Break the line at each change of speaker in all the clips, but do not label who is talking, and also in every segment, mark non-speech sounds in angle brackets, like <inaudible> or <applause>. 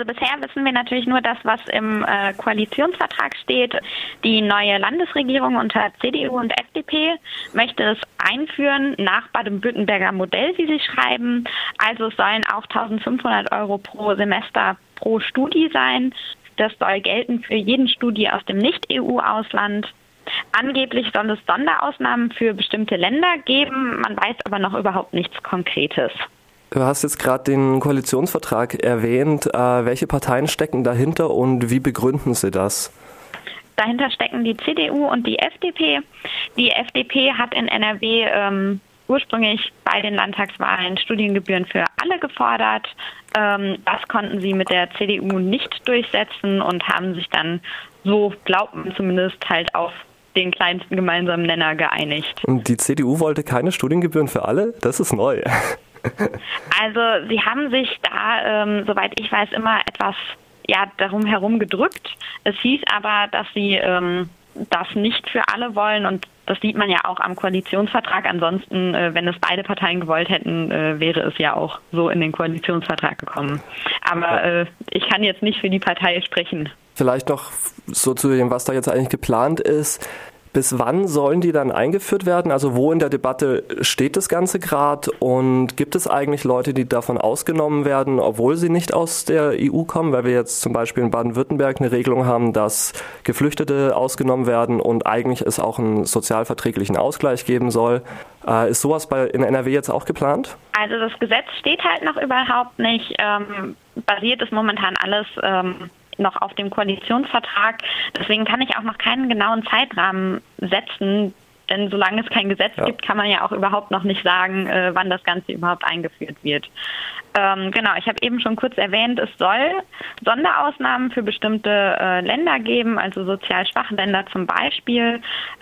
Also bisher wissen wir natürlich nur das, was im äh, Koalitionsvertrag steht. Die neue Landesregierung unter CDU und FDP möchte es einführen nach Baden-Württemberger Modell, wie sie schreiben. Also es sollen auch 1500 Euro pro Semester pro Studie sein. Das soll gelten für jeden Studie aus dem Nicht-EU-Ausland. Angeblich soll es Sonderausnahmen für bestimmte Länder geben. Man weiß aber noch überhaupt nichts Konkretes.
Du hast jetzt gerade den Koalitionsvertrag erwähnt. Äh, welche Parteien stecken dahinter und wie begründen sie das?
Dahinter stecken die CDU und die FDP. Die FDP hat in NRW ähm, ursprünglich bei den Landtagswahlen Studiengebühren für alle gefordert. Ähm, das konnten sie mit der CDU nicht durchsetzen und haben sich dann, so glaubt man zumindest, halt auf den kleinsten gemeinsamen Nenner geeinigt.
Und die CDU wollte keine Studiengebühren für alle? Das ist neu. <laughs>
Also sie haben sich da, ähm, soweit ich weiß, immer etwas ja, darum herum gedrückt. Es hieß aber, dass sie ähm, das nicht für alle wollen und das sieht man ja auch am Koalitionsvertrag. Ansonsten, äh, wenn es beide Parteien gewollt hätten, äh, wäre es ja auch so in den Koalitionsvertrag gekommen. Aber äh, ich kann jetzt nicht für die Partei sprechen.
Vielleicht noch so zu dem, was da jetzt eigentlich geplant ist. Bis wann sollen die dann eingeführt werden? Also wo in der Debatte steht das Ganze gerade? Und gibt es eigentlich Leute, die davon ausgenommen werden, obwohl sie nicht aus der EU kommen? Weil wir jetzt zum Beispiel in Baden-Württemberg eine Regelung haben, dass Geflüchtete ausgenommen werden und eigentlich es auch einen sozialverträglichen Ausgleich geben soll. Äh, ist sowas bei, in NRW jetzt auch geplant?
Also das Gesetz steht halt noch überhaupt nicht. Ähm, basiert ist momentan alles ähm, noch auf dem Koalitionsvertrag. Deswegen kann ich auch noch keinen genauen Zeitrahmen setzen. Denn solange es kein Gesetz ja. gibt, kann man ja auch überhaupt noch nicht sagen, äh, wann das Ganze überhaupt eingeführt wird. Ähm, genau, ich habe eben schon kurz erwähnt, es soll Sonderausnahmen für bestimmte äh, Länder geben, also sozial schwache Länder zum Beispiel.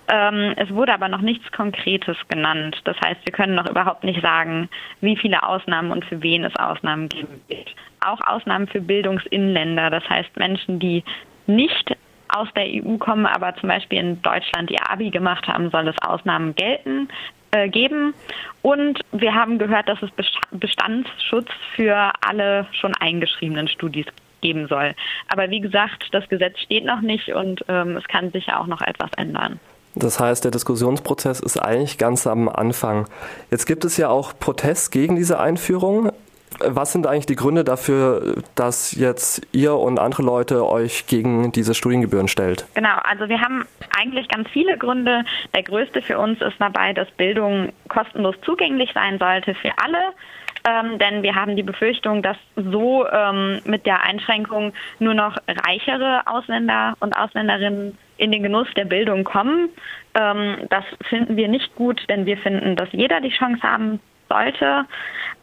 Ähm, es wurde aber noch nichts Konkretes genannt. Das heißt, wir können noch überhaupt nicht sagen, wie viele Ausnahmen und für wen es Ausnahmen geben wird. Auch Ausnahmen für Bildungsinländer, das heißt Menschen, die nicht aus der EU kommen, aber zum Beispiel in Deutschland ihr Abi gemacht haben, soll es Ausnahmen gelten äh, geben. Und wir haben gehört, dass es Bestandsschutz für alle schon eingeschriebenen Studis geben soll. Aber wie gesagt, das Gesetz steht noch nicht und ähm, es kann sicher auch noch etwas ändern.
Das heißt, der Diskussionsprozess ist eigentlich ganz am Anfang. Jetzt gibt es ja auch Protest gegen diese Einführung. Was sind eigentlich die Gründe dafür, dass jetzt ihr und andere Leute euch gegen diese Studiengebühren stellt?
Genau, also wir haben eigentlich ganz viele Gründe. Der größte für uns ist dabei, dass Bildung kostenlos zugänglich sein sollte für alle. Ähm, denn wir haben die Befürchtung, dass so ähm, mit der Einschränkung nur noch reichere Ausländer und Ausländerinnen in den Genuss der Bildung kommen. Ähm, das finden wir nicht gut, denn wir finden, dass jeder die Chance haben sollte.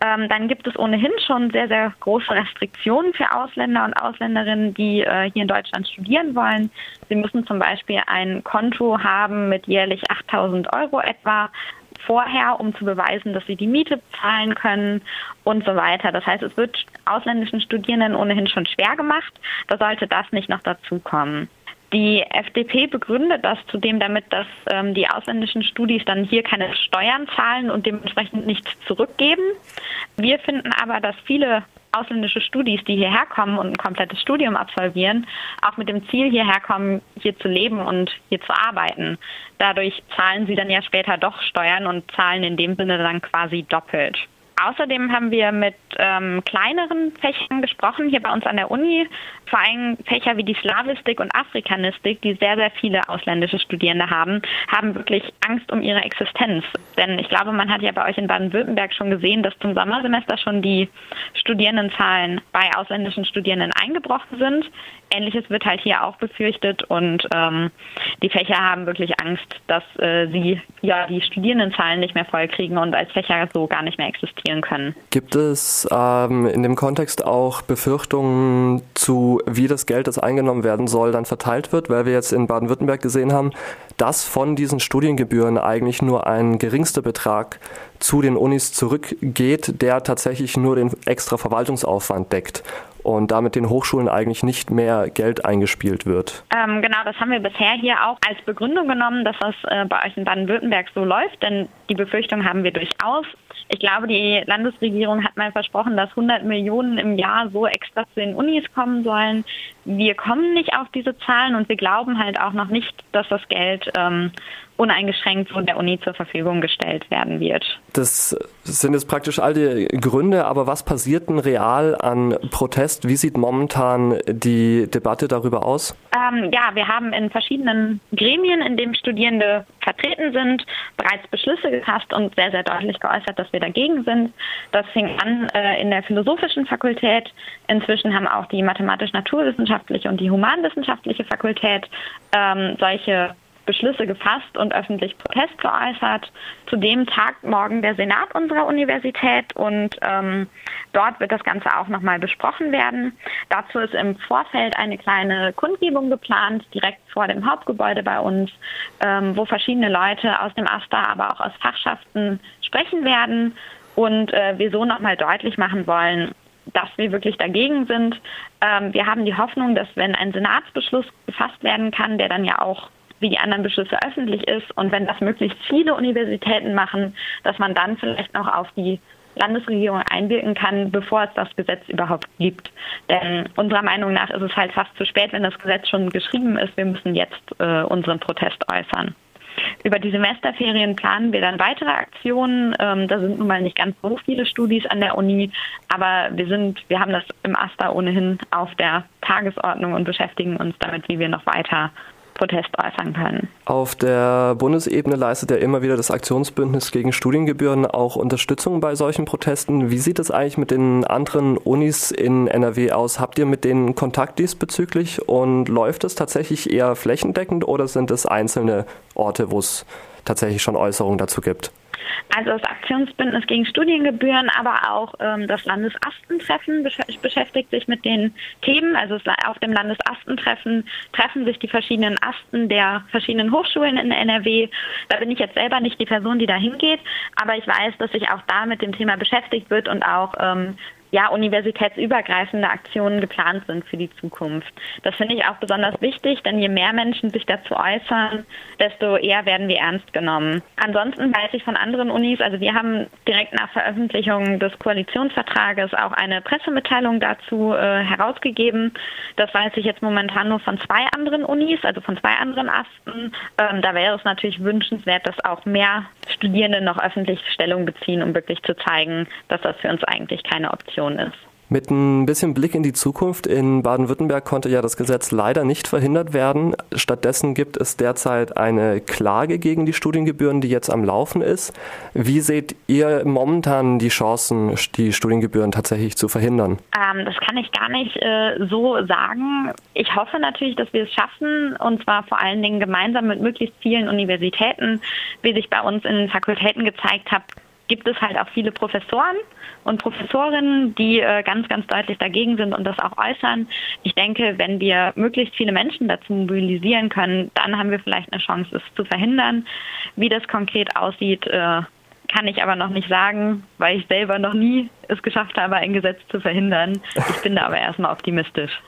Ähm, dann gibt es ohnehin schon sehr, sehr große Restriktionen für Ausländer und Ausländerinnen, die äh, hier in Deutschland studieren wollen. Sie müssen zum Beispiel ein Konto haben mit jährlich 8000 Euro etwa vorher, um zu beweisen, dass sie die Miete zahlen können und so weiter. Das heißt, es wird ausländischen Studierenden ohnehin schon schwer gemacht. Da sollte das nicht noch dazukommen. Die FDP begründet das zudem damit, dass ähm, die ausländischen Studis dann hier keine Steuern zahlen und dementsprechend nichts zurückgeben. Wir finden aber, dass viele ausländische Studis, die hierher kommen und ein komplettes Studium absolvieren, auch mit dem Ziel hierher kommen, hier zu leben und hier zu arbeiten. Dadurch zahlen sie dann ja später doch Steuern und zahlen in dem Sinne dann quasi doppelt. Außerdem haben wir mit ähm, kleineren Fächern gesprochen, hier bei uns an der Uni, vor allem Fächer wie die Slavistik und Afrikanistik, die sehr, sehr viele ausländische Studierende haben, haben wirklich Angst um ihre Existenz. Denn ich glaube, man hat ja bei euch in Baden-Württemberg schon gesehen, dass zum Sommersemester schon die Studierendenzahlen bei ausländischen Studierenden eingebrochen sind. Ähnliches wird halt hier auch befürchtet und ähm, die Fächer haben wirklich Angst, dass äh, sie ja die Studierendenzahlen nicht mehr vollkriegen und als Fächer so gar nicht mehr existieren können.
Gibt es ähm, in dem Kontext auch Befürchtungen zu, wie das Geld, das eingenommen werden soll, dann verteilt wird, weil wir jetzt in Baden-Württemberg gesehen haben, dass von diesen Studiengebühren eigentlich nur ein geringster Betrag zu den Unis zurückgeht, der tatsächlich nur den extra Verwaltungsaufwand deckt und damit den Hochschulen eigentlich nicht mehr Geld eingespielt wird.
Ähm, genau, das haben wir bisher hier auch als Begründung genommen, dass das äh, bei euch in Baden-Württemberg so läuft, denn die Befürchtung haben wir durchaus. Ich glaube, die Landesregierung hat mal versprochen, dass 100 Millionen im Jahr so extra zu den Unis kommen sollen. Wir kommen nicht auf diese Zahlen und wir glauben halt auch noch nicht, dass das Geld ähm, uneingeschränkt von der Uni zur Verfügung gestellt werden wird.
Das sind jetzt praktisch all die Gründe, aber was passiert denn real an Protest? Wie sieht momentan die Debatte darüber aus?
Ähm, ja, wir haben in verschiedenen Gremien, in denen Studierende vertreten sind, bereits Beschlüsse gefasst und sehr, sehr deutlich geäußert, dass wir dagegen sind. Das fing an äh, in der philosophischen Fakultät. Inzwischen haben auch die mathematisch-naturwissenschaftliche und die humanwissenschaftliche Fakultät ähm, solche Beschlüsse gefasst und öffentlich Protest geäußert. Zudem tagt morgen der Senat unserer Universität und ähm, dort wird das Ganze auch nochmal besprochen werden. Dazu ist im Vorfeld eine kleine Kundgebung geplant, direkt vor dem Hauptgebäude bei uns, ähm, wo verschiedene Leute aus dem AStA, aber auch aus Fachschaften sprechen werden und äh, wir so nochmal deutlich machen wollen, dass wir wirklich dagegen sind. Ähm, wir haben die Hoffnung, dass wenn ein Senatsbeschluss gefasst werden kann, der dann ja auch wie die anderen Beschlüsse öffentlich ist und wenn das möglichst viele Universitäten machen, dass man dann vielleicht noch auf die Landesregierung einwirken kann, bevor es das Gesetz überhaupt gibt. Denn unserer Meinung nach ist es halt fast zu spät, wenn das Gesetz schon geschrieben ist. Wir müssen jetzt äh, unseren Protest äußern. Über die Semesterferien planen wir dann weitere Aktionen. Ähm, da sind nun mal nicht ganz so viele Studis an der Uni, aber wir sind, wir haben das im AStA ohnehin auf der Tagesordnung und beschäftigen uns damit, wie wir noch weiter Protest äußern können.
Auf der Bundesebene leistet ja immer wieder das Aktionsbündnis gegen Studiengebühren auch Unterstützung bei solchen Protesten. Wie sieht es eigentlich mit den anderen Unis in NRW aus? Habt ihr mit denen Kontakt diesbezüglich und läuft es tatsächlich eher flächendeckend oder sind es einzelne Orte, wo es tatsächlich schon Äußerungen dazu gibt?
Also das Aktionsbündnis gegen Studiengebühren, aber auch ähm, das Landesastentreffen besch beschäftigt sich mit den Themen. Also auf dem Landesastentreffen treffen sich die verschiedenen Asten der verschiedenen Hochschulen in NRW. Da bin ich jetzt selber nicht die Person, die da hingeht, aber ich weiß, dass sich auch da mit dem Thema beschäftigt wird und auch ähm, ja, universitätsübergreifende Aktionen geplant sind für die Zukunft. Das finde ich auch besonders wichtig, denn je mehr Menschen sich dazu äußern, desto eher werden wir ernst genommen. Ansonsten weiß ich von anderen Unis, also wir haben direkt nach Veröffentlichung des Koalitionsvertrages auch eine Pressemitteilung dazu äh, herausgegeben. Das weiß ich jetzt momentan nur von zwei anderen Unis, also von zwei anderen Asten. Ähm, da wäre es natürlich wünschenswert, dass auch mehr Studierende noch öffentlich Stellung beziehen, um wirklich zu zeigen, dass das für uns eigentlich keine Option Situation ist.
Mit ein bisschen Blick in die Zukunft in Baden-Württemberg konnte ja das Gesetz leider nicht verhindert werden. Stattdessen gibt es derzeit eine Klage gegen die Studiengebühren, die jetzt am Laufen ist. Wie seht ihr momentan die Chancen, die Studiengebühren tatsächlich zu verhindern?
Ähm, das kann ich gar nicht äh, so sagen. Ich hoffe natürlich, dass wir es schaffen, und zwar vor allen Dingen gemeinsam mit möglichst vielen Universitäten. Wie sich bei uns in den Fakultäten gezeigt hat, gibt es halt auch viele Professoren und Professorinnen, die äh, ganz, ganz deutlich dagegen sind und das auch äußern. Ich denke, wenn wir möglichst viele Menschen dazu mobilisieren können, dann haben wir vielleicht eine Chance, es zu verhindern. Wie das konkret aussieht, äh, kann ich aber noch nicht sagen, weil ich selber noch nie es geschafft habe, ein Gesetz zu verhindern. Ich bin da aber erstmal optimistisch.